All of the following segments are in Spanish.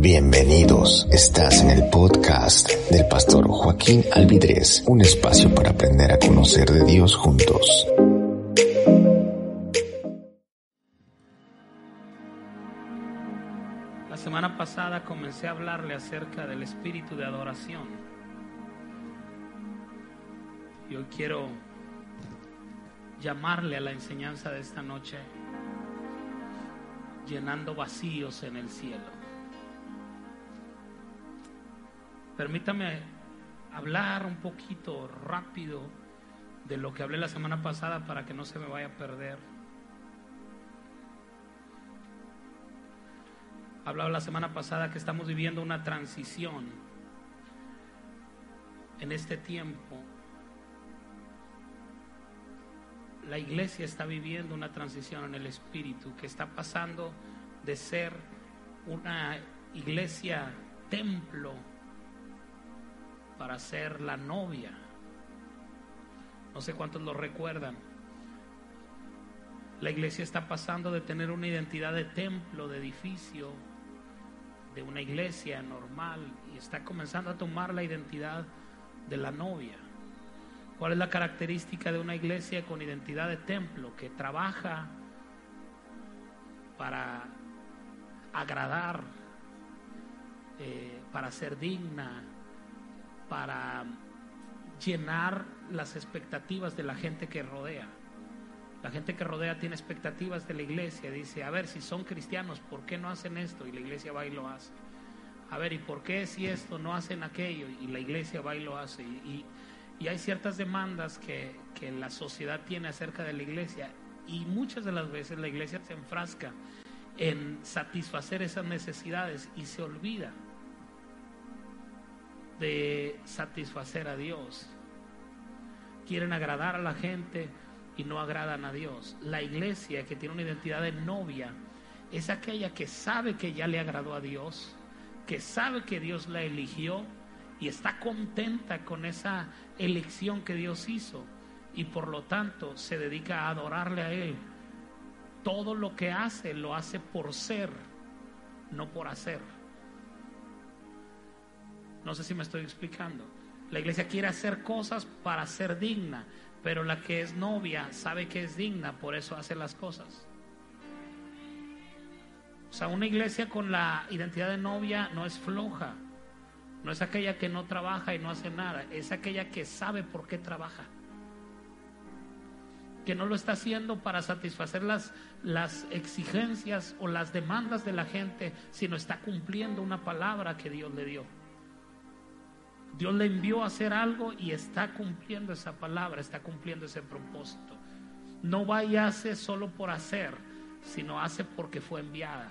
Bienvenidos, estás en el podcast del pastor Joaquín Alvidrez, un espacio para aprender a conocer de Dios juntos. La semana pasada comencé a hablarle acerca del espíritu de adoración. Y hoy quiero llamarle a la enseñanza de esta noche llenando vacíos en el cielo. Permítame hablar un poquito rápido de lo que hablé la semana pasada para que no se me vaya a perder. Hablaba la semana pasada que estamos viviendo una transición en este tiempo. La iglesia está viviendo una transición en el espíritu que está pasando de ser una iglesia templo para ser la novia. No sé cuántos lo recuerdan. La iglesia está pasando de tener una identidad de templo, de edificio, de una iglesia normal y está comenzando a tomar la identidad de la novia. ¿Cuál es la característica de una iglesia con identidad de templo que trabaja para agradar, eh, para ser digna, para llenar las expectativas de la gente que rodea? La gente que rodea tiene expectativas de la iglesia. Dice, a ver, si son cristianos, ¿por qué no hacen esto? Y la iglesia va y lo hace. A ver, ¿y por qué si esto no hacen aquello? Y la iglesia va y lo hace. Y, hay ciertas demandas que, que la sociedad tiene acerca de la iglesia. Y muchas de las veces la iglesia se enfrasca en satisfacer esas necesidades y se olvida de satisfacer a Dios. Quieren agradar a la gente y no agradan a Dios. La iglesia que tiene una identidad de novia es aquella que sabe que ya le agradó a Dios, que sabe que Dios la eligió y está contenta con esa elección que Dios hizo y por lo tanto se dedica a adorarle a Él. Todo lo que hace lo hace por ser, no por hacer. No sé si me estoy explicando. La iglesia quiere hacer cosas para ser digna, pero la que es novia sabe que es digna, por eso hace las cosas. O sea, una iglesia con la identidad de novia no es floja, no es aquella que no trabaja y no hace nada, es aquella que sabe por qué trabaja. Que no lo está haciendo para satisfacer las, las exigencias o las demandas de la gente, sino está cumpliendo una palabra que Dios le dio. Dios le envió a hacer algo y está cumpliendo esa palabra, está cumpliendo ese propósito. No va y hace solo por hacer, sino hace porque fue enviada.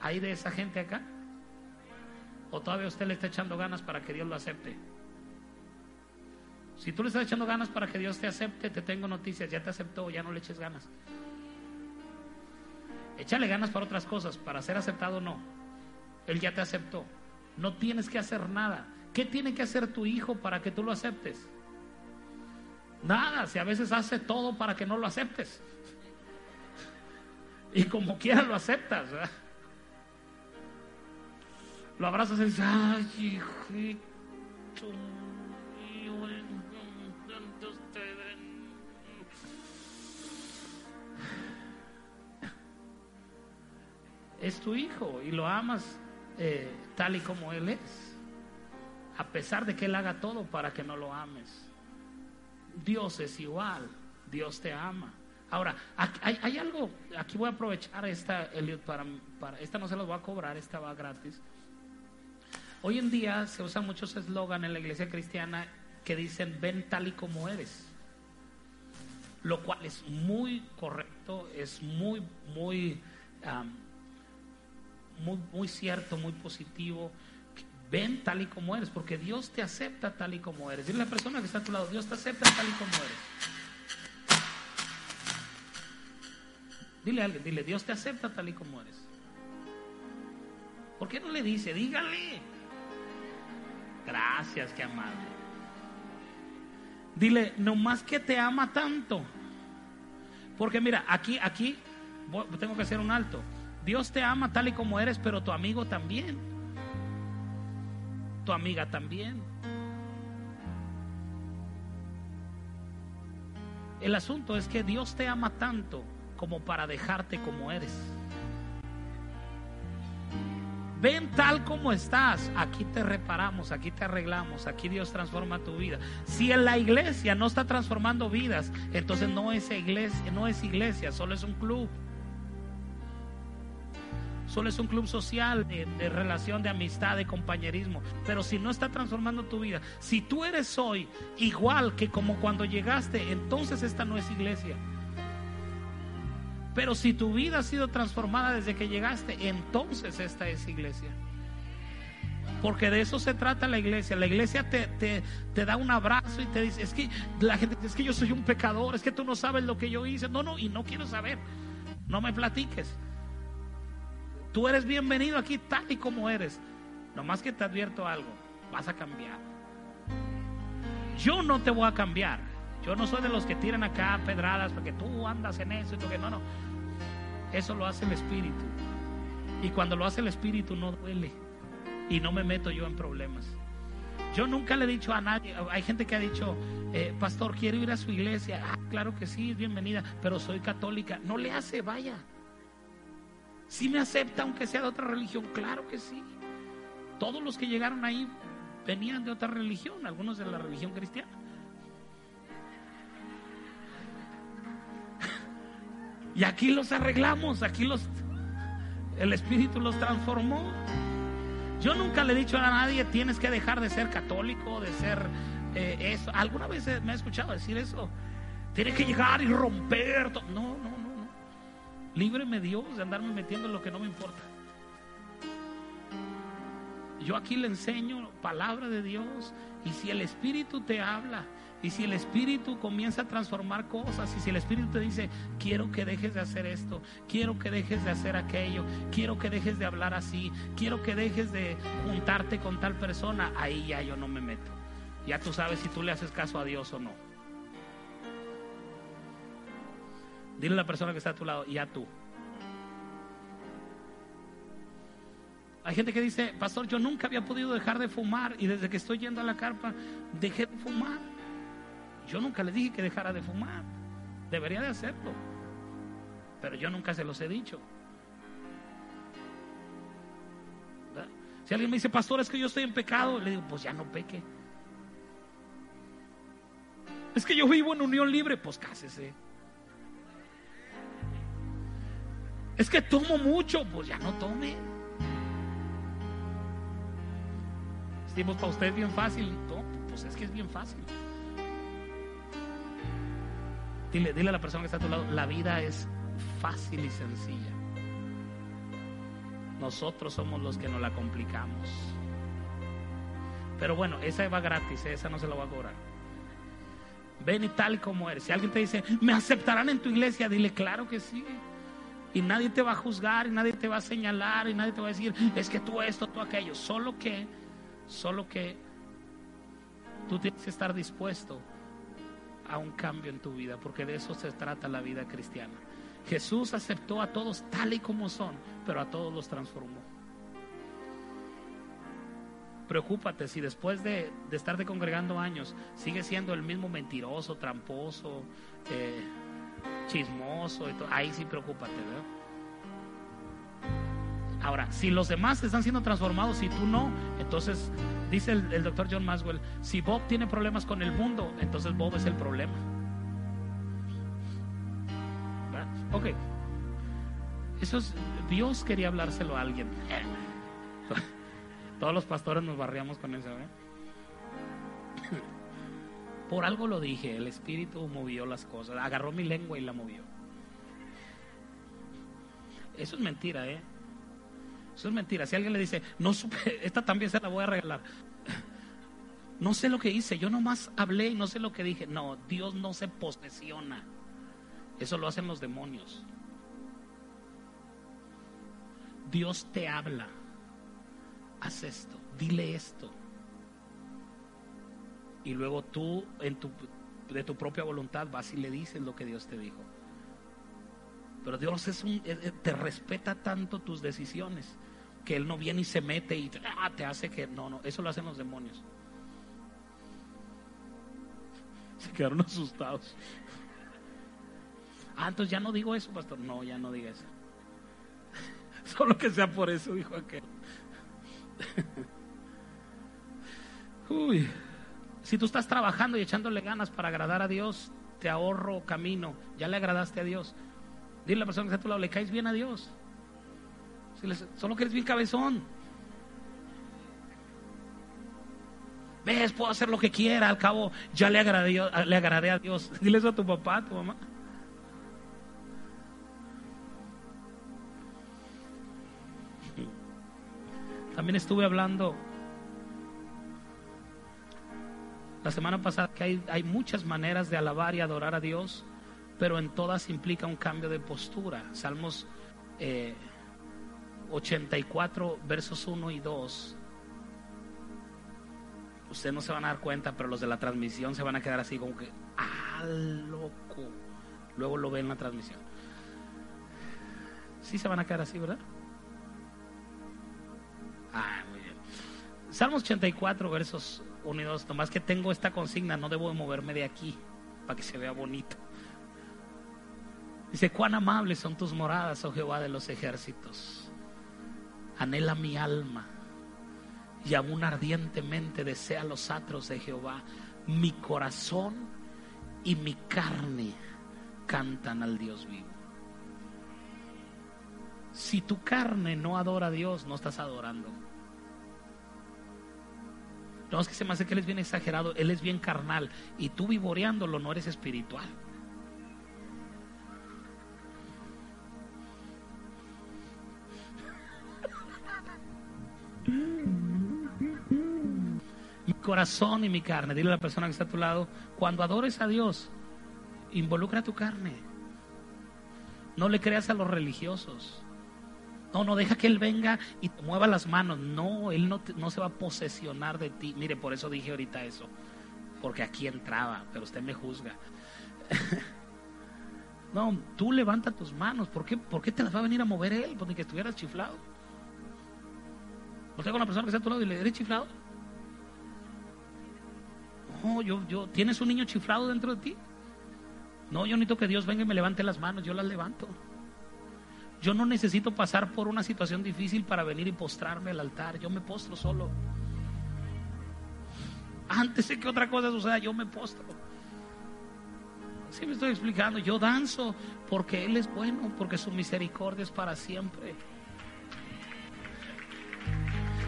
¿Hay de esa gente acá? ¿O todavía usted le está echando ganas para que Dios lo acepte? Si tú le estás echando ganas para que Dios te acepte, te tengo noticias, ya te aceptó, ya no le eches ganas. Échale ganas para otras cosas, para ser aceptado no. Él ya te aceptó. No tienes que hacer nada. ¿Qué tiene que hacer tu hijo para que tú lo aceptes? Nada, si a veces hace todo para que no lo aceptes. Y como quiera lo aceptas. Lo abrazas y dices, ay, hijito Es tu hijo y lo amas eh, tal y como Él es, a pesar de que Él haga todo para que no lo ames. Dios es igual, Dios te ama. Ahora, hay, algo, aquí voy a aprovechar esta, Elliot, para, para, esta no se las voy a cobrar, esta va gratis. Hoy en día se usan muchos eslogan en la iglesia cristiana que dicen, ven tal y como eres. Lo cual es muy correcto, es muy, muy... muy, cierto, muy positivo. Ven tal y como eres, porque Dios te acepta tal y como eres. Dile a la persona que está a tu lado, Dios te acepta tal y como eres. Dile a alguien, dile, Dios te acepta tal y como eres. ¿Por qué no le dice? Dígale. Gracias, qué amable. Dile, no más que te ama tanto. Porque mira, aquí, aquí tengo que hacer un alto. Dios te ama tal y como eres, pero tu amigo también. Tu amiga también. El asunto es que Dios te ama tanto como para dejarte como eres. Ven tal como estás, aquí te reparamos, aquí te arreglamos, aquí Dios transforma tu vida. Si en la iglesia no está transformando vidas, entonces no es iglesia, no es iglesia, solo es un club. Solo es un club social de, relación, de amistad, de compañerismo. Pero si no está transformando tu vida, si tú eres hoy igual que como cuando llegaste, entonces esta no es iglesia. Pero si tu vida ha sido transformada desde que llegaste, entonces esta es iglesia. Porque de eso se trata la iglesia. La iglesia te, te, te, da un abrazo y te dice, es que la gente es que yo soy un pecador, es que tú no sabes lo que yo hice. No, no, y no quiero saber. No me platiques. Tú eres bienvenido aquí tal y como eres. Nomás que te advierto algo, vas a cambiar. Yo no te voy a cambiar. Yo no soy de los que tiran acá pedradas porque tú andas en eso y tú que no, no. Eso lo hace el Espíritu. Y cuando lo hace el Espíritu no duele. Y no me meto yo en problemas. Yo nunca le he dicho a nadie, hay gente que ha dicho, eh, pastor, quiero ir a su iglesia. Ah, claro que sí, bienvenida, pero soy católica. No le hace, vaya. Si me acepta aunque sea de otra religión, claro que sí. Todos los que llegaron ahí venían de otra religión, algunos de la religión cristiana. Y aquí los arreglamos, aquí los el Espíritu los transformó. Yo nunca le he dicho a nadie tienes que dejar de ser católico, de ser eh, eso. ¿Alguna vez me he escuchado decir eso? Tienes que llegar y romper. No, no, no, no. Líbreme Dios de andarme metiendo en lo que no me importa. Yo aquí le enseño palabra de Dios y si el Espíritu te habla y si el Espíritu comienza a transformar cosas, y si el Espíritu te dice, quiero que dejes de hacer esto, quiero que dejes de hacer aquello, quiero que dejes de hablar así, quiero que dejes de juntarte con tal persona, ahí ya yo no me meto. Ya tú sabes si tú le haces caso a Dios o no. Dile a la persona que está a tu lado, ya tú. Hay gente que dice, pastor, yo nunca había podido dejar de fumar y desde que estoy yendo a la carpa, dejé de fumar. Yo nunca le dije que dejara de fumar. Debería de hacerlo. Pero yo nunca se los he dicho. Si alguien me dice, pastor, es que yo estoy en pecado, le digo, pues ya no peque. Es que yo vivo en unión libre, pues cásese. Es que tomo mucho, pues ya no tome. Decimos para usted es bien fácil, pues es que es bien fácil. Dile, dile a la persona que está a tu lado, la vida es fácil y sencilla. Nosotros somos los que nos la complicamos. Pero bueno, esa va gratis, esa no se la va a cobrar. Ven y tal como eres. Si alguien te dice, ¿me aceptarán en tu iglesia? Dile, claro que sí. Y nadie te va a juzgar, y nadie te va a señalar, y nadie te va a decir, es que tú esto, tú aquello. Solo que, solo que tú tienes que estar dispuesto a un cambio en tu vida, porque de eso se trata la vida cristiana. Jesús aceptó a todos tal y como son, pero a todos los transformó. Preocúpate si después de, de estarte congregando años sigue siendo el mismo mentiroso, tramposo, eh, chismoso, y todo. ahí sí preocúpate, ¿verdad? Ahora, si los demás están siendo transformados y tú no, entonces dice el, doctor John Maswell, si Bob tiene problemas con el mundo, entonces Bob es el problema. ¿verdad? Ok. Eso es, Dios quería hablárselo a alguien. Todos los pastores nos barriamos con eso. ¿eh? Por algo lo dije, el Espíritu movió las cosas, agarró mi lengua y la movió. Eso es mentira, ¿eh? Eso es mentira. Si alguien le dice, no supe, esta también se la voy a regalar. No sé lo que hice, yo nomás hablé y no sé lo que dije. No, Dios no se posesiona. Eso lo hacen los demonios. Dios te habla. Haz esto, dile esto. Y luego tú, en tu, de tu propia voluntad, vas y le dices lo que Dios te dijo. Pero Dios eh, eh, te respeta tanto tus decisiones que Él no viene y se mete y ah, te hace que... No, no, eso lo hacen los demonios. Se quedaron asustados. Ah, entonces ya no digo eso, pastor. No, ya no diga eso. Solo que sea por eso, dijo aquel. Uy. Si tú estás trabajando y echándole ganas para agradar a Dios, te ahorro camino. Ya le agradaste a Dios. Dile a la persona que está a tu lado, le caes bien a Dios. solo que eres bien cabezón. Ves, puedo hacer lo que quiera. Al cabo, ya le agradé, le agradé a Dios. Dile eso a tu papá, a tu mamá. También estuve hablando la semana pasada que hay, hay muchas maneras de alabar y adorar a Dios, pero en todas implica un cambio de postura. Salmos 84, eh, versos 1 y 2. Ustedes no se van a dar cuenta, pero los de la transmisión se van a quedar así como que, ah, loco. Luego lo ven en la transmisión. Sí se van a quedar así, ¿verdad? Ah, muy bien. Salmos 84, versos 1 y 2. Nomás que tengo esta consigna, no debo moverme de aquí para que se vea bonito. Dice, cuán amables son tus moradas, oh Jehová de los ejércitos. Anhela mi alma y aún ardientemente desea los atros de Jehová. Mi corazón y mi carne cantan al Dios vivo. Si tu carne no adora a Dios, no estás adorando. No, es que se me hace que él es bien exagerado, él es bien carnal. Y tú vivoreándolo no eres espiritual. mi corazón y mi carne, dile a la persona que está a tu lado, cuando adores a Dios, involucra tu carne. No le creas a los religiosos. No, no, deja que Él venga y te mueva las manos. No, Él no, no se va a posesionar de ti. Mire, por eso dije ahorita eso. Porque aquí entraba, pero usted me juzga. no, tú levanta tus manos. ¿Por qué, ¿Por qué te las va a venir a mover Él? Porque que estuvieras chiflado. ¿No tengo una persona que está a tu lado y le eres chiflado? No, yo, yo, ¿tienes un niño chiflado dentro de ti? No, yo necesito que Dios venga y me levante las manos, yo las levanto. Yo no necesito pasar por una situación difícil para venir y postrarme al altar. Yo me postro solo. Antes de que otra cosa suceda, yo me postro. Si me estoy explicando. Yo danzo porque Él es bueno, porque su misericordia es para siempre.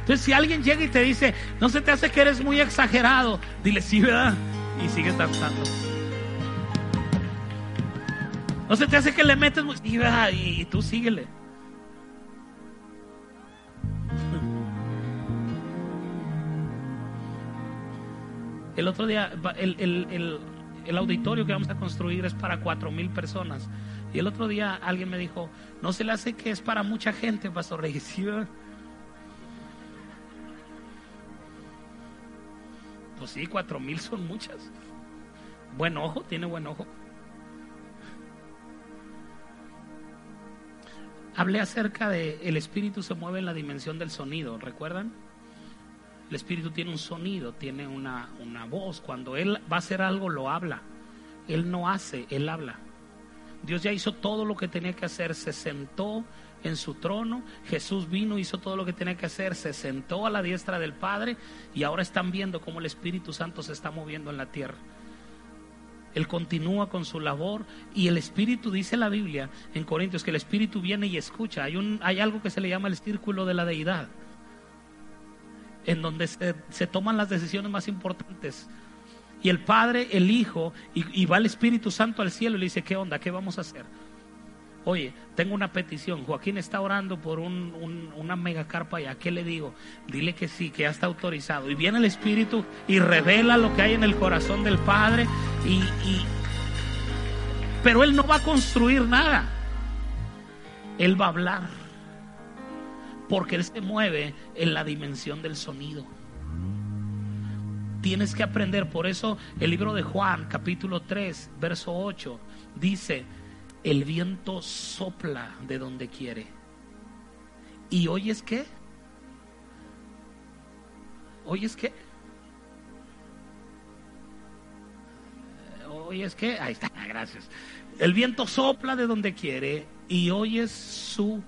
Entonces, si alguien llega y te dice, no se te hace que eres muy exagerado, dile sí, ¿verdad? Y sigue danzando. No se te hace que le metes y, tú síguele. El otro día, el, auditorio que vamos a construir es para cuatro mil personas. Y el otro día alguien me dijo, no se le hace que es para mucha gente, Pastor Reyes. Pues sí, cuatro mil son muchas. Buen ojo, tiene buen ojo. Hablé acerca de el espíritu se mueve en la dimensión del sonido, ¿recuerdan? El espíritu tiene un sonido, tiene una, una voz. Cuando él va a hacer algo, lo habla. Él no hace, él habla. Dios ya hizo todo lo que tenía que hacer, se sentó en su trono, Jesús vino, hizo todo lo que tenía que hacer, se sentó a la diestra del Padre y ahora están viendo cómo el Espíritu Santo se está moviendo en la tierra. Él continúa con su labor y el Espíritu, dice la Biblia en Corintios, que el Espíritu viene y escucha. Hay, un, hay algo que se le llama el círculo de la deidad, en donde se, toman las decisiones más importantes. Y el Padre, el Hijo, y, y va el Espíritu Santo al cielo y le dice, ¿qué onda? ¿Qué vamos a hacer? Oye, tengo una petición. Joaquín está orando por un, una mega carpa allá. ¿Qué le digo? Dile que sí, que ya está autorizado. Y viene el Espíritu y revela lo que hay en el corazón del Padre. Y, Pero Él no va a construir nada. Él va a hablar. Porque Él se mueve en la dimensión del sonido. Tienes que aprender. Por eso el libro de Juan, capítulo 3, verso 8, dice el viento sopla de donde quiere. ¿Y oyes qué? ¿Oyes qué? ¿Oyes qué? Ahí está, gracias. El viento sopla de donde quiere y oyes su...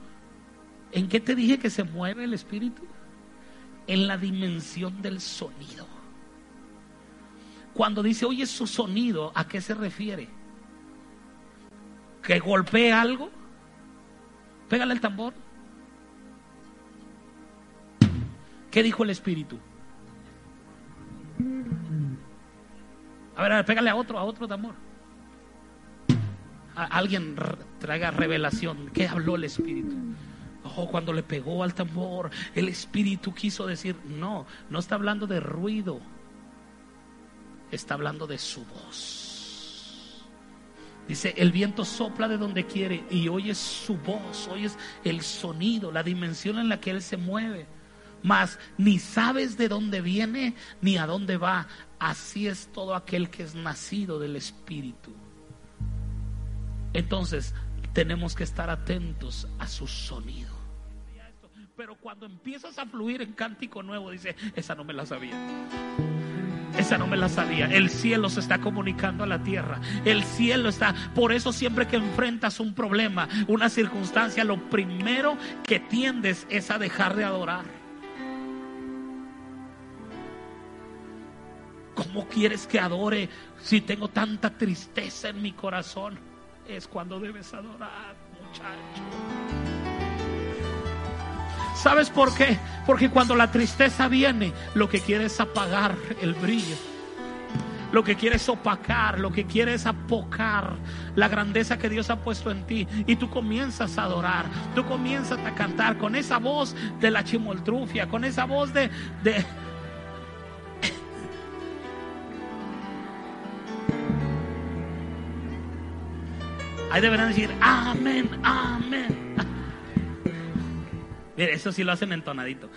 ¿En qué te dije que se mueve el espíritu? En la dimensión del sonido. Cuando dice oyes su sonido, ¿a qué se refiere? ¿Que golpee algo? Pégale el tambor. ¿Qué dijo el espíritu? A ver, a ver, pégale a otro, a otro tambor. Alguien traiga revelación. ¿Qué habló el espíritu? Oh, cuando le pegó al tambor, el espíritu quiso decir, no, no está hablando de ruido, está hablando de su voz. Dice, el viento sopla de donde quiere y oyes su voz, oyes el sonido, la dimensión en la que él se mueve. Mas ni sabes de dónde viene ni a dónde va. Así es todo aquel que es nacido del Espíritu. Entonces, tenemos que estar atentos a su sonido. Pero cuando empiezas a fluir en cántico nuevo, dice, esa no me la sabía. Esa no me la sabía. El cielo se está comunicando a la tierra. El cielo está. Por eso siempre que enfrentas un problema, una circunstancia, lo primero que tiendes es a dejar de adorar. ¿Cómo quieres que adore si tengo tanta tristeza en mi corazón? Es cuando debes adorar, muchacho. ¿Sabes por qué? Porque cuando la tristeza viene, lo que quiere es apagar el brillo. Lo que quiere es opacar, lo que quiere es apocar la grandeza que Dios ha puesto en ti. Y tú comienzas a adorar, tú comienzas a cantar con esa voz de la chimoltrufia, con esa voz de, de, Ahí deberán decir, amén, amén. Eso sí lo hacen entonadito.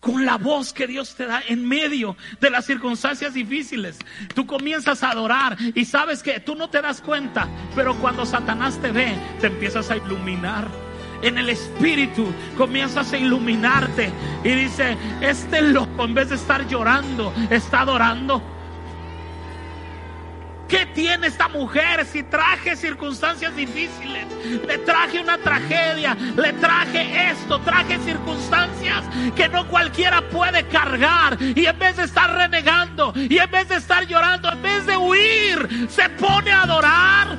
Con la voz que Dios te da en medio de las circunstancias difíciles, tú comienzas a adorar y sabes que tú no te das cuenta, pero cuando Satanás te ve, te empiezas a iluminar. En el espíritu comienzas a iluminarte y dice, este loco en vez de estar llorando, está adorando. ¿Qué tiene esta mujer si traje circunstancias difíciles? Le traje una tragedia, le traje esto, traje circunstancias que no cualquiera puede cargar. Y en vez de estar renegando, y en vez de estar llorando, en vez de huir, se pone a adorar.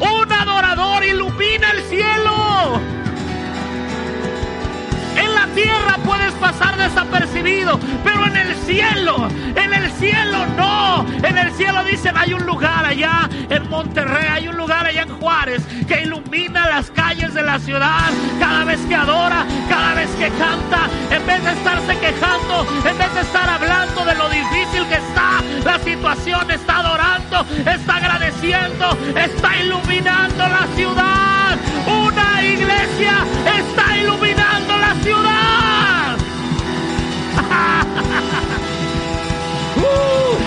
Un adorador ilumina el cielo. Tierra puedes pasar desapercibido, pero en el cielo, en el cielo no. En el cielo dicen, hay un lugar allá en Monterrey, hay un lugar allá en Juárez que ilumina las calles de la ciudad cada vez que adora, cada vez que canta. En vez de estarse quejando, en vez de estar hablando de lo difícil que está la situación, está adorando, está agradeciendo, está iluminando la ciudad. Está iluminando la ciudad. Uh.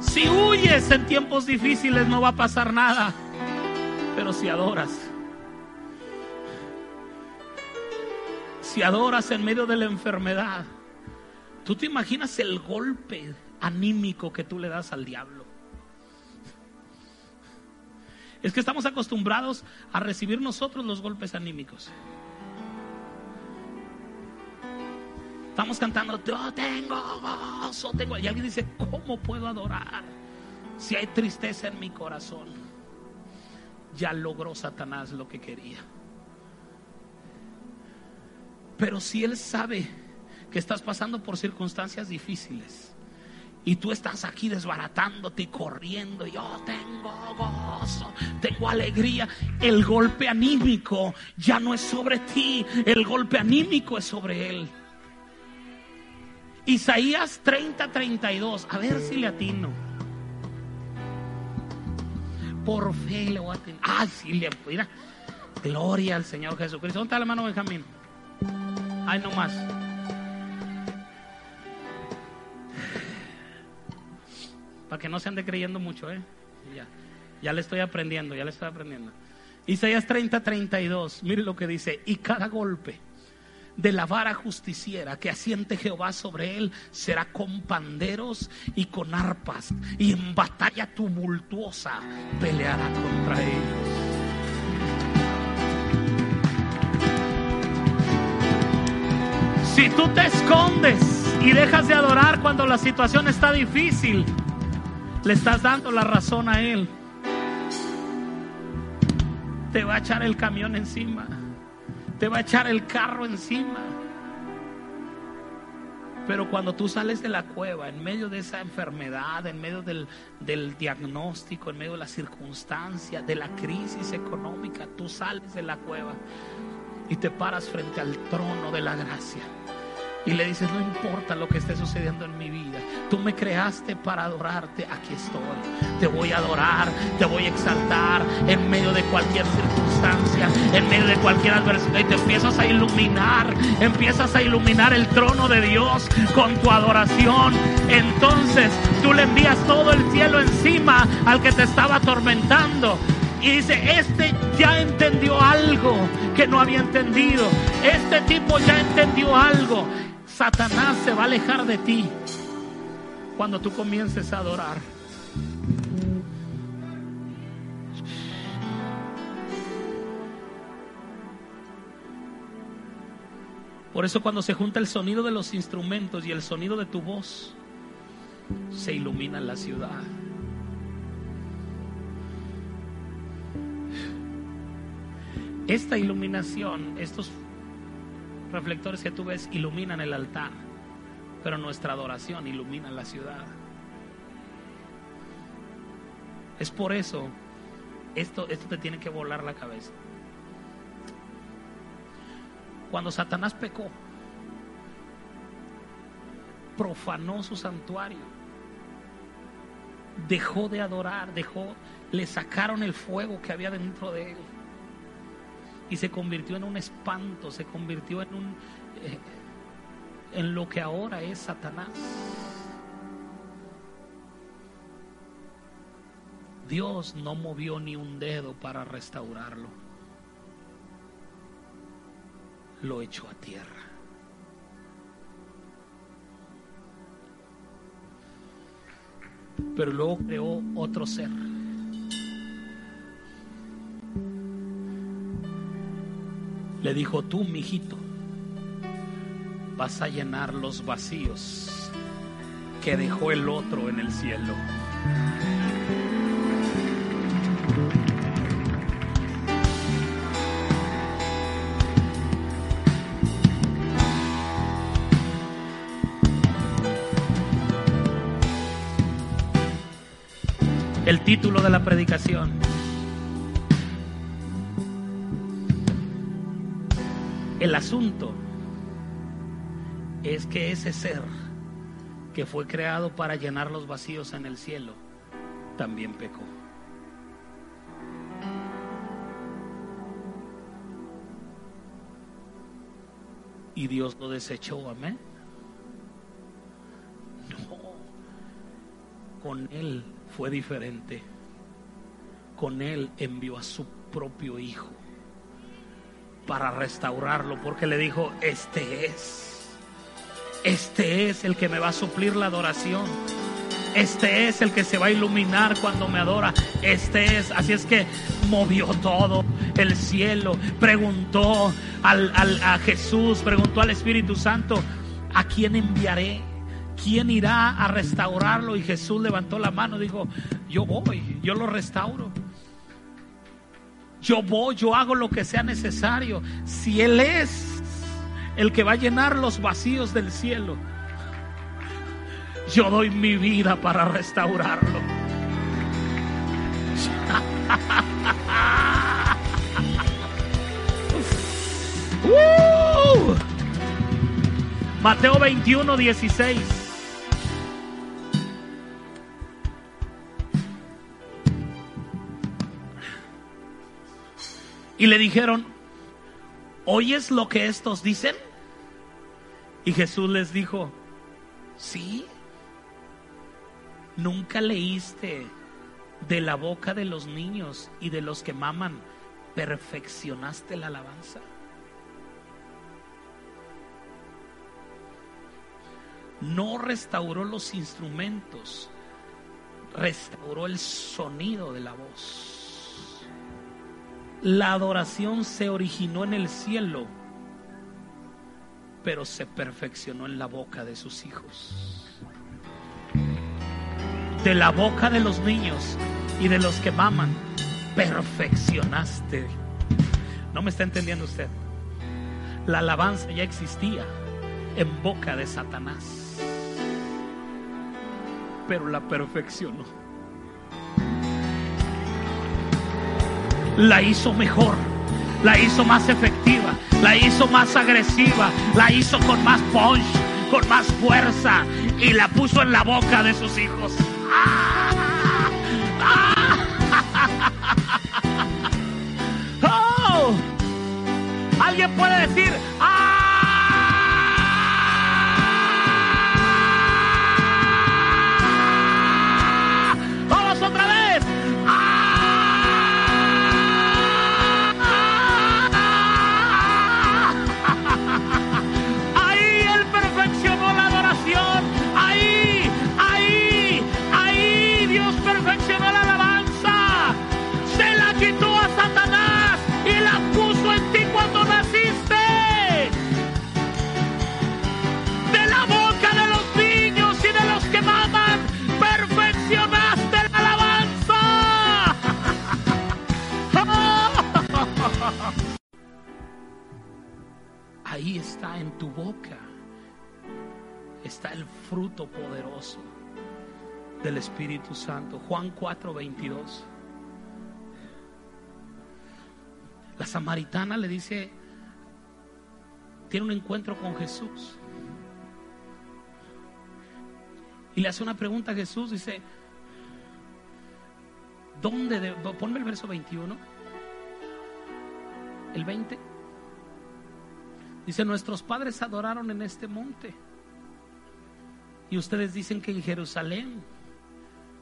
Si huyes en tiempos difíciles no va a pasar nada, pero si adoras, si adoras en medio de la enfermedad, tú te imaginas el golpe anímico que tú le das al diablo. Es que estamos acostumbrados a recibir nosotros los golpes anímicos. Estamos cantando, yo tengo gozo, tengo. Y alguien dice, ¿cómo puedo adorar si hay tristeza en mi corazón? Ya logró Satanás lo que quería. Pero si él sabe que estás pasando por circunstancias difíciles y tú estás aquí desbaratándote y corriendo, yo tengo gozo, tengo alegría, el golpe anímico ya no es sobre ti, el golpe anímico es sobre él. Isaías 30, 32. A ver si le atino. Por fe le voy a atinar. Ay, sí, le mira. Gloria al Señor Jesucristo. ¿Dónde está la mano Benjamín? Ay, no más. Para que no se ande creyendo mucho, ¿eh? Ya, ya le estoy aprendiendo, ya le estoy aprendiendo. Isaías 30, 32, mire lo que dice, y cada golpe de la vara justiciera que asiente Jehová sobre él será con panderos y con arpas, y en batalla tumultuosa peleará contra ellos. Si tú te escondes y dejas de adorar cuando la situación está difícil, le estás dando la razón a Él. Te va a echar el camión encima. Te va a echar el carro encima. Pero cuando tú sales de la cueva, en medio de esa enfermedad, en medio del, del, diagnóstico, en medio de la circunstancia, de la crisis económica, tú sales de la cueva y te paras frente al trono de la gracia y le dices, no importa lo que esté sucediendo en mi vida, tú me creaste para adorarte, aquí estoy. Te voy a adorar, te voy a exaltar en medio de cualquier circunstancia, en medio de cualquier adversidad. Y te empiezas a iluminar, empiezas a iluminar el trono de Dios con tu adoración. Entonces tú le envías todo el cielo encima al que te estaba atormentando. Y dice, este ya entendió algo que no había entendido. Este tipo ya entendió algo. Satanás se va a alejar de ti cuando tú comiences a adorar. Por eso cuando se junta el sonido de los instrumentos y el sonido de tu voz, se ilumina la ciudad. Esta iluminación, estos reflectores que tú ves iluminan el altar, pero nuestra adoración ilumina la ciudad. Es por eso, esto, esto te tiene que volar la cabeza. Cuando Satanás pecó, profanó su santuario, dejó de adorar, dejó, le sacaron el fuego que había dentro de él y se convirtió en un espanto, se convirtió en un eh, en lo que ahora es Satanás. Dios no movió ni un dedo para restaurarlo. Lo echó a tierra. Pero luego creó otro ser le dijo, tú, mijito, vas a llenar los vacíos que dejó el otro en el cielo. El título de la predicación El asunto es que ese ser que fue creado para llenar los vacíos en el cielo también pecó. Y Dios lo desechó, amén. No, con Él fue diferente. Con Él envió a su propio Hijo para restaurarlo, porque le dijo, este es, este es el que me va a suplir la adoración. Este es el que se va a iluminar cuando me adora. Este es. Así es que movió todo el cielo. Preguntó al, a Jesús, preguntó al Espíritu Santo, ¿a quién enviaré? ¿Quién irá a restaurarlo? Y Jesús levantó la mano dijo, yo voy, yo lo restauro. Yo voy, yo hago lo que sea necesario. Si Él es el que va a llenar los vacíos del cielo, yo doy mi vida para restaurarlo. Uh. Mateo 21, 16. Y le dijeron, ¿oyes lo que estos dicen? Y Jesús les dijo, sí, nunca leíste de la boca de los niños y de los que maman, perfeccionaste la alabanza. No restauró los instrumentos, restauró el sonido de la voz. La adoración se originó en el cielo, pero se perfeccionó en la boca de sus hijos. De la boca de los niños y de los que maman, perfeccionaste. ¿No me está entendiendo usted? La alabanza ya existía en boca de Satanás pero la perfeccionó. La hizo mejor, la hizo más efectiva, la hizo más agresiva, la hizo con más punch, con más fuerza y la puso en la boca de sus hijos. ¡Oh! Alguien puede decir, poderoso del Espíritu Santo. Juan 4, 22. La samaritana le dice, tiene un encuentro con Jesús. Y le hace una pregunta a Jesús, dice, ¿dónde? ponme el verso 21. El 20. Dice, nuestros padres adoraron en este monte. Y ustedes dicen que en Jerusalén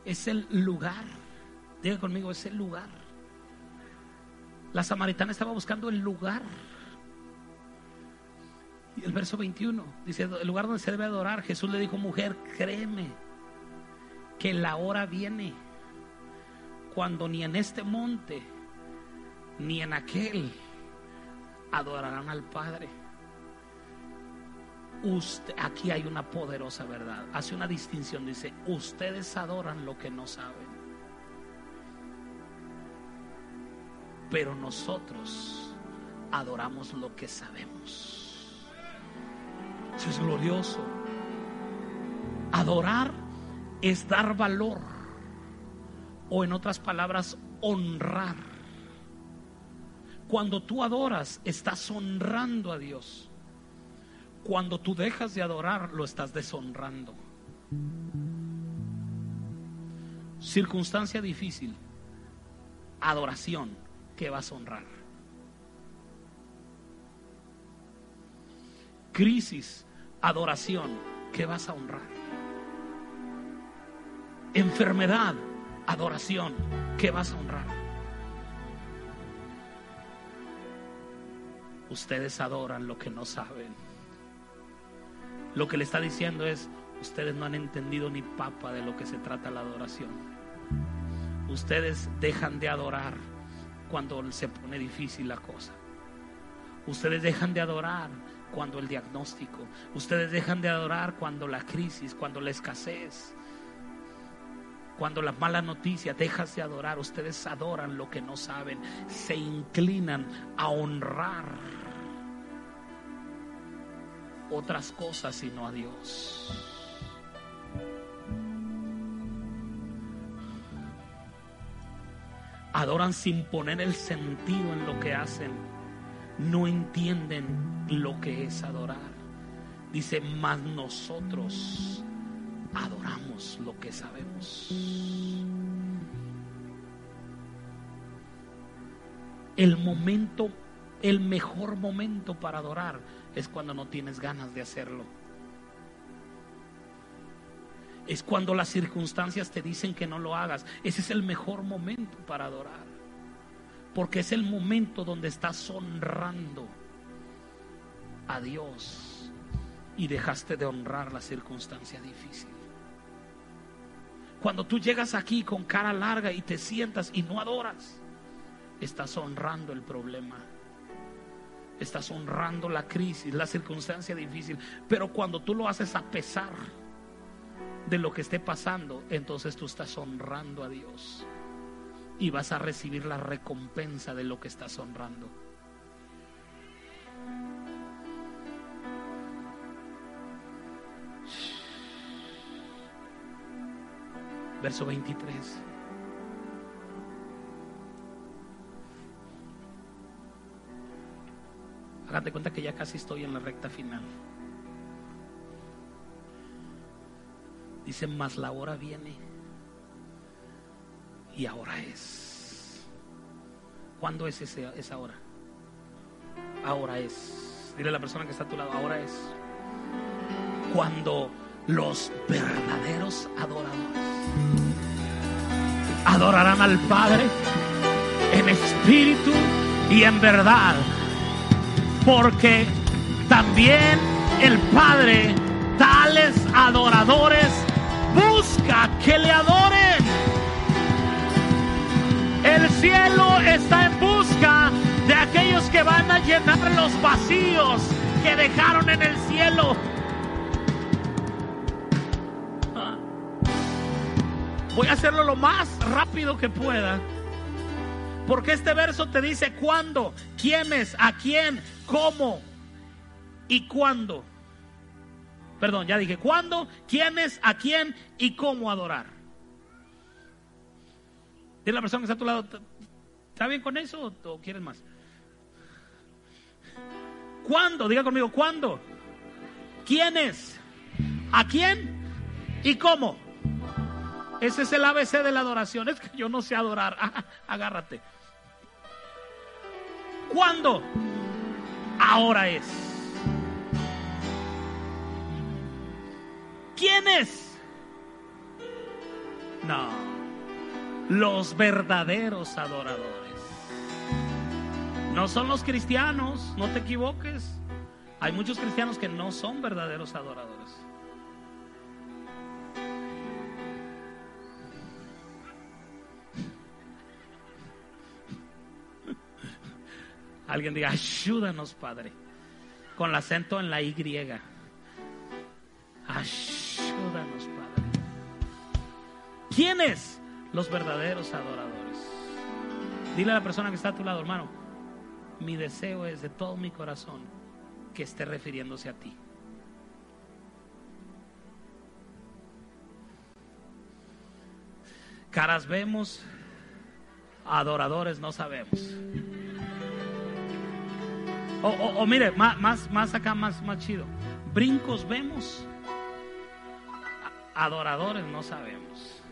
es el lugar. Diga conmigo, es el lugar. La samaritana estaba buscando el lugar. Y el verso 21 dice, el lugar donde se debe adorar. Jesús le dijo, mujer, créeme que la hora viene cuando ni en este monte ni en aquel adorarán al Padre aquí hay una poderosa verdad. Hace una distinción, dice, ustedes adoran lo que no saben. Pero nosotros adoramos lo que sabemos. Eso es glorioso. Adorar es dar valor. O en otras palabras, honrar. Cuando tú adoras, estás honrando a Dios. Cuando tú dejas de adorar, lo estás deshonrando. Circunstancia difícil, adoración que vas a honrar. Crisis, adoración que vas a honrar. Enfermedad, adoración que vas a honrar. Ustedes adoran lo que no saben. Lo que le está diciendo es, ustedes no han entendido ni papa de lo que se trata la adoración. Ustedes dejan de adorar cuando se pone difícil la cosa. Ustedes dejan de adorar cuando el diagnóstico. Ustedes dejan de adorar cuando la crisis, cuando la escasez, cuando la mala noticia, dejas de adorar. Ustedes adoran lo que no saben. Se inclinan a honrar otras cosas sino a Dios. Adoran sin poner el sentido en lo que hacen. No entienden lo que es adorar. Dice, más nosotros adoramos lo que sabemos. El momento, el mejor momento para adorar es cuando no tienes ganas de hacerlo. Es cuando las circunstancias te dicen que no lo hagas. Ese es el mejor momento para adorar. Porque es el momento donde estás honrando a Dios y dejaste de honrar la circunstancia difícil. Cuando tú llegas aquí con cara larga y te sientas y no adoras, estás honrando el problema. Estás honrando la crisis, la circunstancia difícil. Pero cuando tú lo haces a pesar de lo que esté pasando, entonces tú estás honrando a Dios y vas a recibir la recompensa de lo que estás honrando. Verso 23. Hágate cuenta que ya casi estoy en la recta final. Dice, más la hora viene. Y ahora es. ¿Cuándo es esa hora? Ahora es. Dile a la persona que está a tu lado, ahora es. Cuando los verdaderos adoradores adorarán al Padre en espíritu y en verdad. Porque también el Padre, tales adoradores, busca que le adoren. El cielo está en busca de aquellos que van a llenar los vacíos que dejaron en el cielo. Voy a hacerlo lo más rápido que pueda. Porque este verso te dice cuándo, quiénes, a quién, cómo y cuándo. Perdón, ya dije cuándo, quiénes, a quién y cómo adorar. Dile la persona que está a tu lado, ¿está bien con eso o quieres más? ¿Cuándo? Diga conmigo, ¿cuándo? ¿Quiénes? ¿A quién? ¿Y cómo? Ese es el ABC de la adoración. Es que yo no sé adorar. Ah, agárrate. ¿Cuándo? Ahora es. ¿Quién es? No. Los verdaderos adoradores. No son los cristianos, no te equivoques. Hay muchos cristianos que no son verdaderos adoradores. Alguien diga, ayúdanos, Padre. Con el acento en la Y. Ayúdanos, Padre. ¿Quiénes? Los verdaderos adoradores. Dile a la persona que está a tu lado, hermano, mi deseo es de todo mi corazón que esté refiriéndose a ti. Caras vemos, adoradores no sabemos. O, mire, más, más, acá, más, más chido. Brincos vemos, adoradores no sabemos.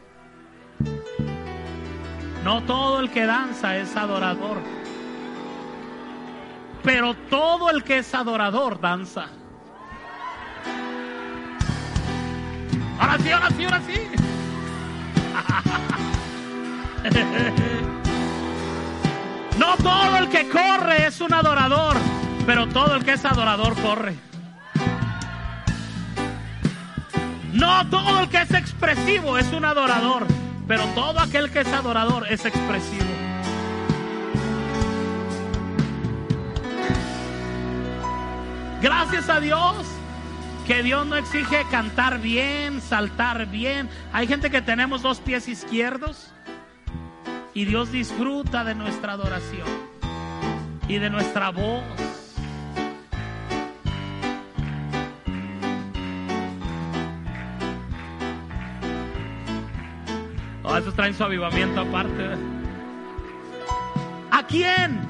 No todo el que danza es adorador. Pero todo el que es adorador danza. Ahora sí, ahora sí, ahora sí. No todo el que corre es un adorador, pero todo el que es adorador corre. No todo el que es expresivo es un adorador, pero todo aquel que es adorador es expresivo. Gracias a Dios que Dios no exige cantar bien, saltar bien. Hay gente que tenemos dos pies izquierdos y Dios disfruta de nuestra adoración y de nuestra voz. Traen su avivamiento aparte. ¿A quién?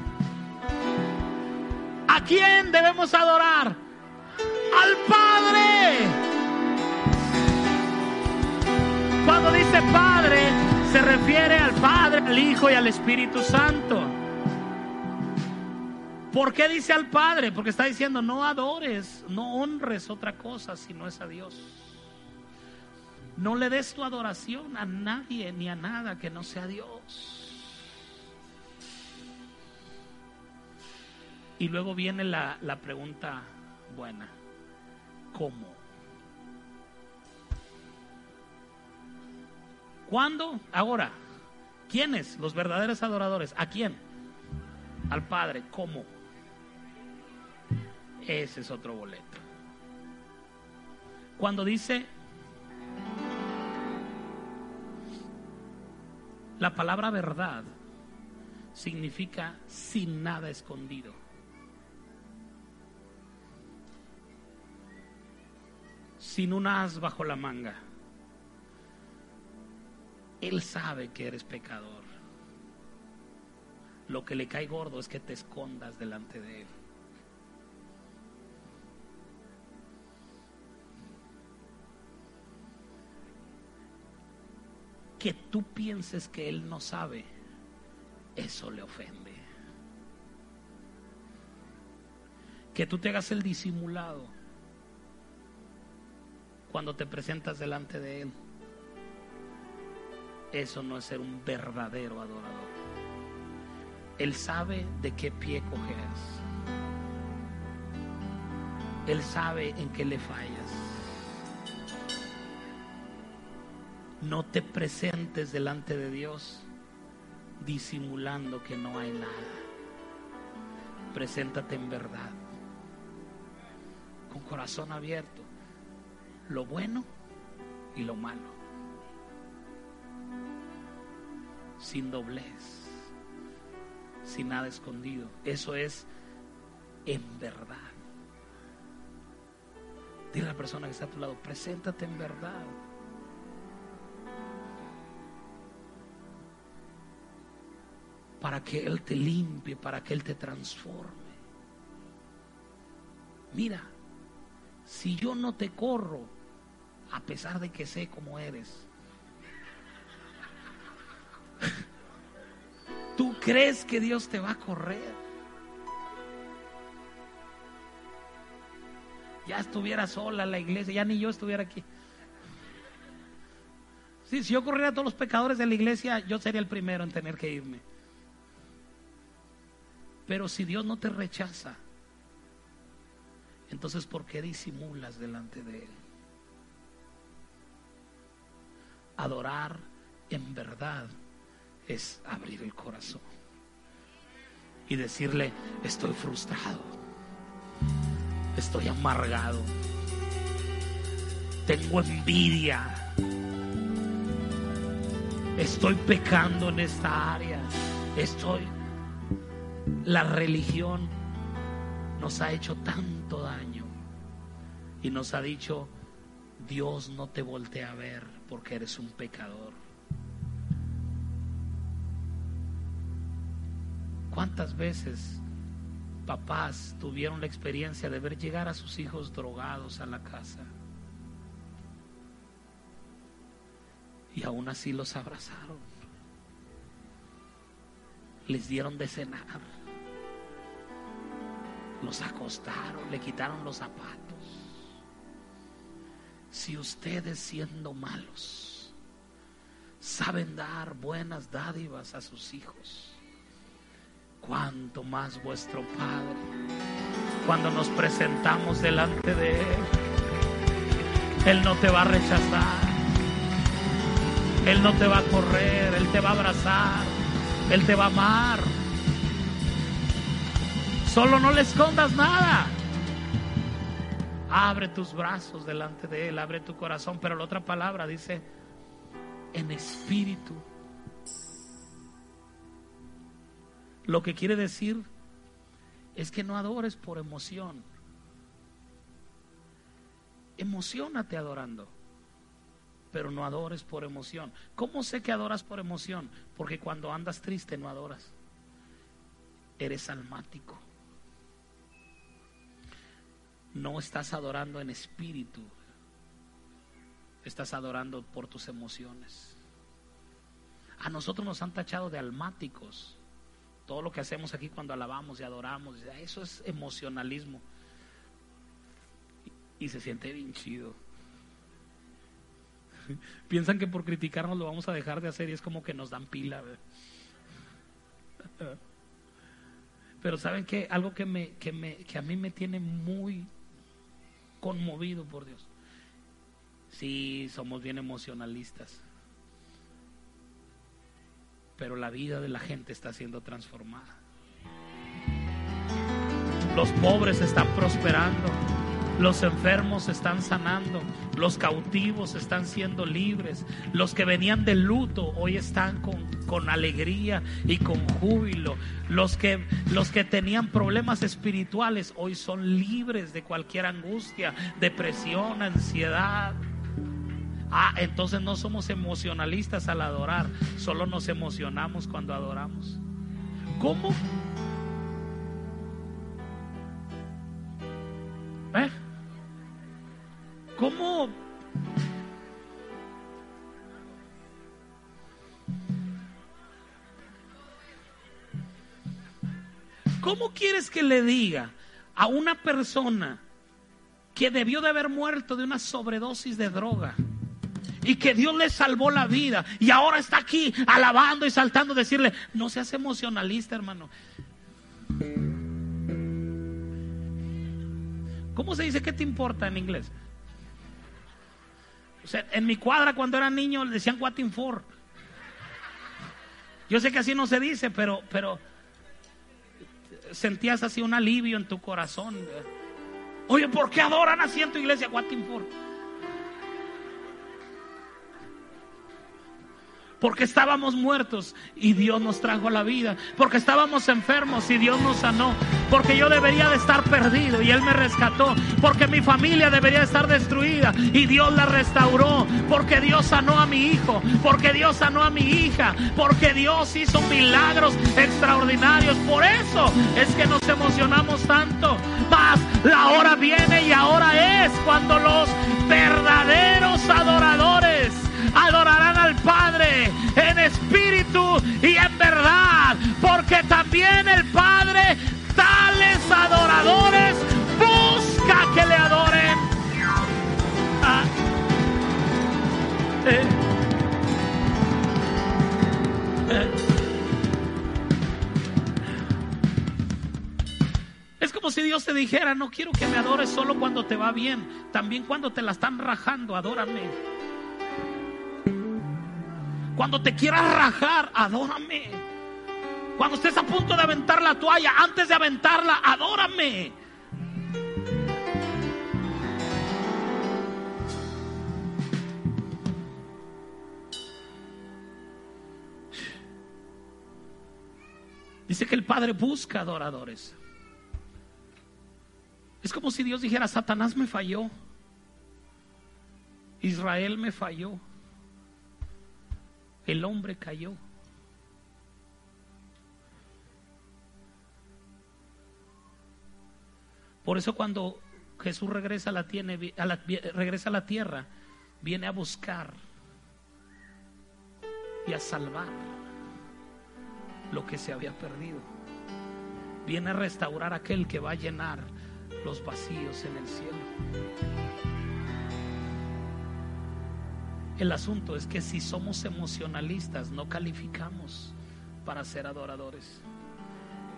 ¿A quién debemos adorar? Al Padre. Cuando dice Padre, se refiere al Padre, al Hijo y al Espíritu Santo. ¿Por qué dice al Padre? Porque está diciendo, no adores, no honres otra cosa si no es a Dios. No le des tu adoración a nadie ni a nada que no sea Dios. Y luego viene la, la pregunta buena. ¿Cómo? ¿Cuándo? Ahora. ¿Quiénes? Los verdaderos adoradores. ¿A quién? Al Padre. ¿Cómo? Ese es otro boleto. Cuando dice la palabra verdad, significa sin nada escondido. Sin un as bajo la manga. Él sabe que eres pecador. Lo que le cae gordo es que te escondas delante de Él. Que tú pienses que Él no sabe, eso le ofende. Que tú te hagas el disimulado cuando te presentas delante de Él. Eso no es ser un verdadero adorador. Él sabe de qué pie coges. Él sabe en qué le fallas. No te presentes delante de Dios disimulando que no hay nada. Preséntate en verdad, con corazón abierto, lo bueno y lo malo, sin doblez, sin nada escondido. Eso es en verdad. Dile a la persona que está a tu lado, preséntate en verdad. Para que Él te limpie, para que Él te transforme. Mira, si yo no te corro, a pesar de que sé cómo eres, ¿tú crees que Dios te va a correr? Ya estuviera sola la iglesia, ya ni yo estuviera aquí. si yo corriera a todos los pecadores de la iglesia, yo sería el primero en tener que irme. Pero si Dios no te rechaza, entonces ¿por qué disimulas delante de Él? Adorar en verdad es abrir el corazón y decirle, estoy frustrado, estoy amargado, tengo envidia, estoy pecando en esta área, estoy la religión nos ha hecho tanto daño y nos ha dicho, Dios no te voltea a ver porque eres un pecador. ¿Cuántas veces papás tuvieron la experiencia de ver llegar a sus hijos drogados a la casa? Y aún así los abrazaron. Les dieron de cenar los acostaron, le quitaron los zapatos. Si ustedes siendo malos saben dar buenas dádivas a sus hijos, cuanto más vuestro Padre, cuando nos presentamos delante de Él, Él no te va a rechazar, Él no te va a correr, Él te va a abrazar, Él te va a amar. Solo no le escondas nada. Abre tus brazos delante de Él, abre tu corazón. Pero la otra palabra dice, en espíritu. Lo que quiere decir es que no adores por emoción. Emocionate adorando, pero no adores por emoción. ¿Cómo sé que adoras por emoción? Porque cuando andas triste no adoras. Eres almático no estás adorando en espíritu, estás adorando por tus emociones. A nosotros nos han tachado de almáticos todo lo que hacemos aquí cuando alabamos y adoramos, eso es emocionalismo. Y se siente bien chido. Piensan que por criticarnos lo vamos a dejar de hacer y es como que nos dan pila. Pero ¿saben qué? Algo que, me, que, me, que a mí me tiene muy conmovido por Dios. Sí, somos bien emocionalistas. Pero la vida de la gente está siendo transformada. Los pobres están prosperando. Los enfermos están sanando, los cautivos están siendo libres, los que venían de luto hoy están con, con alegría y con júbilo, los que, los que tenían problemas espirituales hoy son libres de cualquier angustia, depresión, ansiedad. Ah, entonces no somos emocionalistas al adorar, solo nos emocionamos cuando adoramos. ¿Cómo? ¿Eh? ¿Cómo quieres que le diga a una persona que debió de haber muerto de una sobredosis de droga y que Dios le salvó la vida y ahora está aquí alabando y saltando, decirle, no seas emocionalista, hermano. ¿Cómo se dice? ¿Qué te importa en inglés? en mi cuadra cuando era niño le decían Guatin for. Yo sé que así no se dice, pero, pero sentías así un alivio en tu corazón. Oye, ¿por qué adoran así en tu iglesia Guatin for? Porque estábamos muertos y Dios nos trajo la vida. Porque estábamos enfermos y Dios nos sanó. Porque yo debería de estar perdido y Él me rescató. Porque mi familia debería de estar destruida y Dios la restauró. Porque Dios sanó a mi hijo. Porque Dios sanó a mi hija. Porque Dios hizo milagros extraordinarios. Por eso es que nos emocionamos tanto. Mas la hora viene y ahora es cuando los verdaderos adoradores adorarán En espíritu y en verdad, porque también el Padre tales adoradores busca que le adoren. Ah. Eh. Eh. Es como si Dios te dijera, no quiero que me adores solo cuando te va bien, también cuando te la están rajando, adórame. Cuando te quieras rajar, adórame. Cuando estés a punto de aventar la toalla, antes de aventarla, adórame. Dice que el Padre busca adoradores. Es como si Dios dijera, Satanás me falló. Israel me falló el hombre cayó. Por eso cuando Jesús regresa a la, tierra, viene a buscar y a salvar lo que se había perdido. Viene a restaurar aquel que va a llenar los vacíos en el cielo. El asunto es que si somos emocionalistas no calificamos para ser adoradores.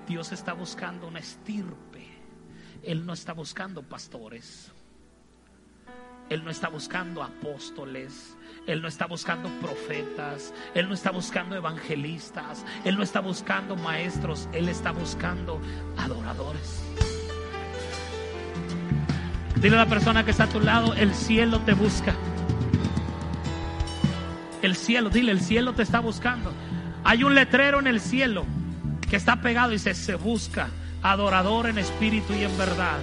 Dios está buscando una estirpe. Él no está buscando pastores. Él no está buscando apóstoles. Él no está buscando profetas. Él no está buscando evangelistas. Él no está buscando maestros. Él está buscando adoradores. Dile a la persona que está a tu lado, el cielo te busca. El cielo, dile, el cielo te está buscando. Hay un letrero en el cielo que está pegado y dice, se busca adorador en espíritu y en verdad.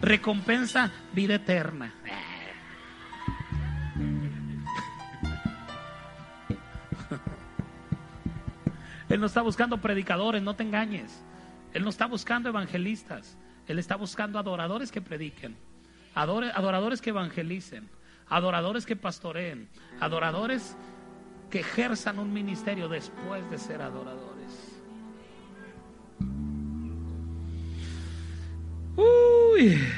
Recompensa vida eterna. Él no está buscando predicadores, no te engañes. Él no está buscando evangelistas. Él está buscando adoradores que prediquen, adoradores que evangelicen adoradores que pastoreen, adoradores que ejerzan un ministerio después de ser adoradores. Uy.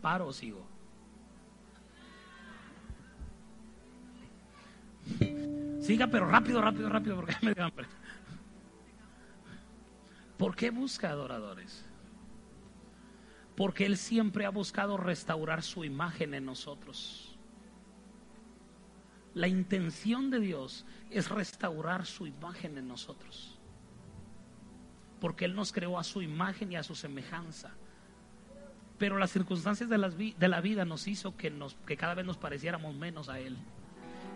¿Paro o sigo? Siga, pero rápido, rápido, rápido, porque me dio hambre. ¿Por qué busca adoradores? Porque Él siempre ha buscado restaurar su imagen en nosotros. La intención de Dios es restaurar su imagen en nosotros. Porque Él nos creó a su imagen y a su semejanza. Pero las circunstancias de, la vida nos hizo que, que cada vez nos pareciéramos menos a Él.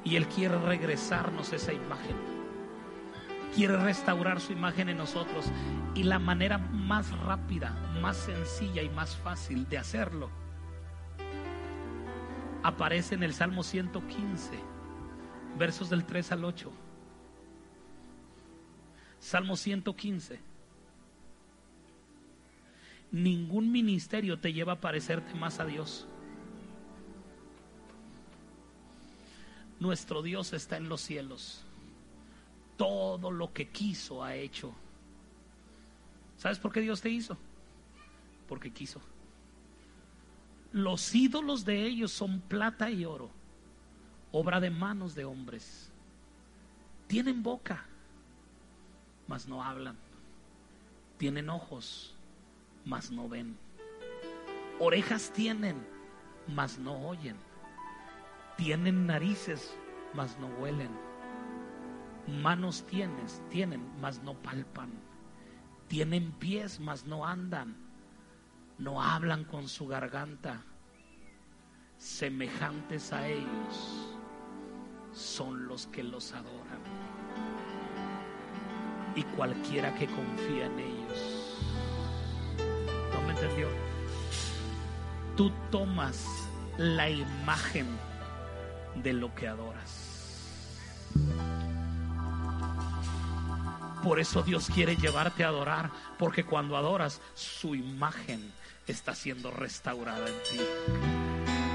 Y Él quiere regresarnos esa imagen quiere restaurar su imagen en nosotros. Y la manera más rápida, más sencilla y más fácil de hacerlo aparece en el Salmo 115, versos del 3 al 8. Salmo 115. Ningún ministerio te lleva a parecerte más a Dios. Nuestro Dios está en los cielos todo lo que quiso ha hecho. ¿Sabes por qué Dios te hizo? Porque quiso. Los ídolos de ellos son plata y oro, obra de manos de hombres. Tienen boca, mas no hablan. Tienen ojos, mas no ven. Orejas tienen, mas no oyen. Tienen narices, mas no huelen Manos tienes, tienen, mas no palpan. Tienen pies, mas no andan. No hablan con su garganta. Semejantes a ellos son los que los adoran. Y cualquiera que confía en ellos. ¿No me entendió? Tú tomas la imagen de lo que adoras. Por eso Dios quiere llevarte a adorar, porque cuando adoras, su imagen está siendo restaurada en ti.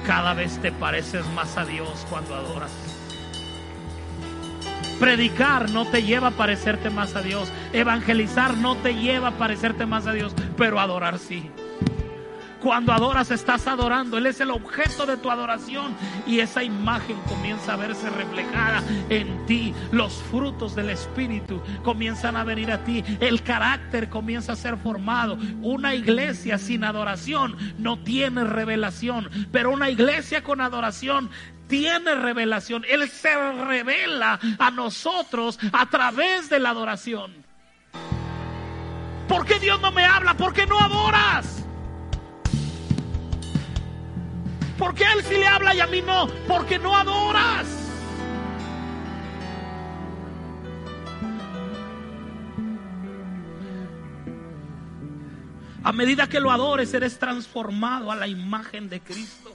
Cada vez te pareces más a Dios cuando adoras. Predicar no te lleva a parecerte más a Dios. Evangelizar no te lleva a parecerte más a Dios, pero adorar sí. Cuando adoras estás adorando, Él es el objeto de tu adoración y esa imagen comienza a verse reflejada en ti. Los frutos del Espíritu comienzan a venir a ti. El carácter comienza a ser formado. Una iglesia sin adoración no tiene revelación, pero una iglesia con adoración tiene revelación. Él se revela a nosotros a través de la adoración. ¿Por qué Dios no me habla? ¿Por qué no adoras? ¿Por qué a él sí le habla y a mí no? Porque no adoras. A medida que lo adores, eres transformado a la imagen de Cristo.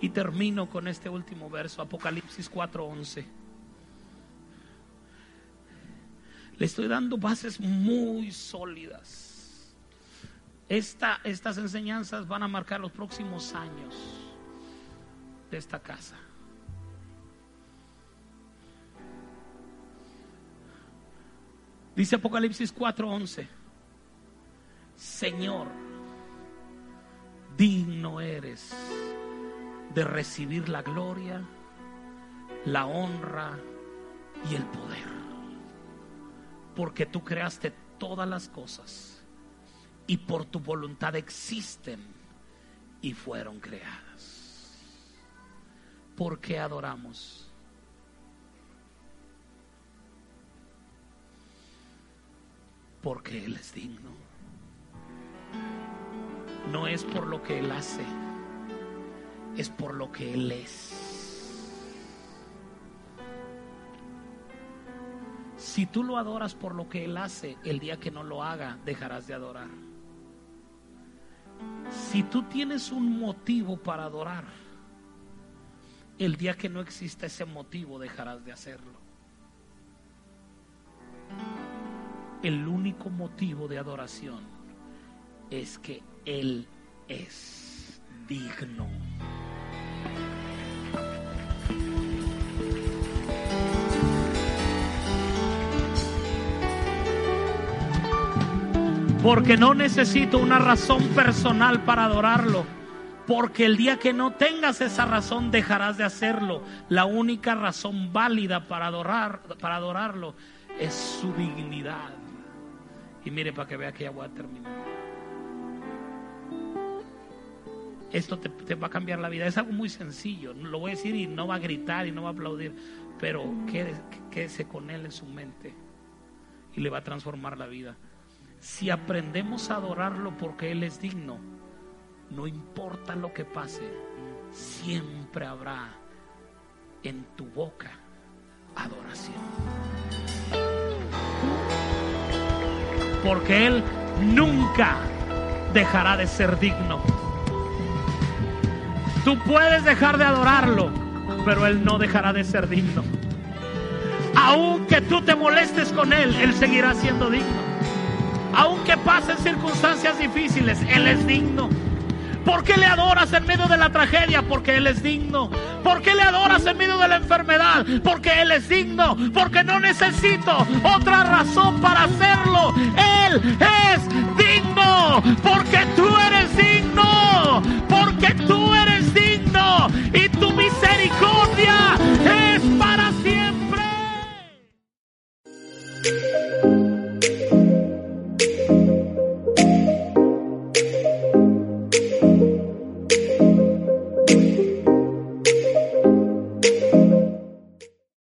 Y termino con este último verso, Apocalipsis 4:11. Le estoy dando bases muy sólidas estas enseñanzas van a marcar los próximos años de esta casa. Dice Apocalipsis 4:11, Señor, digno eres de recibir la gloria, la honra y el poder, porque tú creaste todas las cosas y por tu voluntad existen y fueron creadas. ¿Por qué adoramos? Porque Él es digno. No es por lo que Él hace, es por lo que Él es. Si tú lo adoras por lo que Él hace, el día que no lo haga, dejarás de adorar. Si tú tienes un motivo para adorar, el día que no exista ese motivo dejarás de hacerlo. El único motivo de adoración es que Él es digno. Porque no necesito una razón personal para adorarlo. Porque el día que no tengas esa razón dejarás de hacerlo. La única razón válida para, adorar, para adorarlo es su dignidad. Y mire para que vea que ya voy a terminar. Esto te, va a cambiar la vida. Es algo muy sencillo. Lo voy a decir y no va a gritar y no va a aplaudir. Pero quédese, quédese con él en su mente. Y le va a transformar la vida. Si aprendemos a adorarlo porque Él es digno, no importa lo que pase, siempre habrá en tu boca adoración. Porque Él nunca dejará de ser digno. Tú puedes dejar de adorarlo, pero Él no dejará de ser digno. Aunque tú te molestes con Él, Él seguirá siendo digno. Aunque pasen circunstancias difíciles, Él es digno. ¿Por qué le adoras en medio de la tragedia? Porque Él es digno. ¿Por qué le adoras en medio de la enfermedad? Porque Él es digno. Porque no necesito otra razón para hacerlo. Él es digno. Porque tú eres digno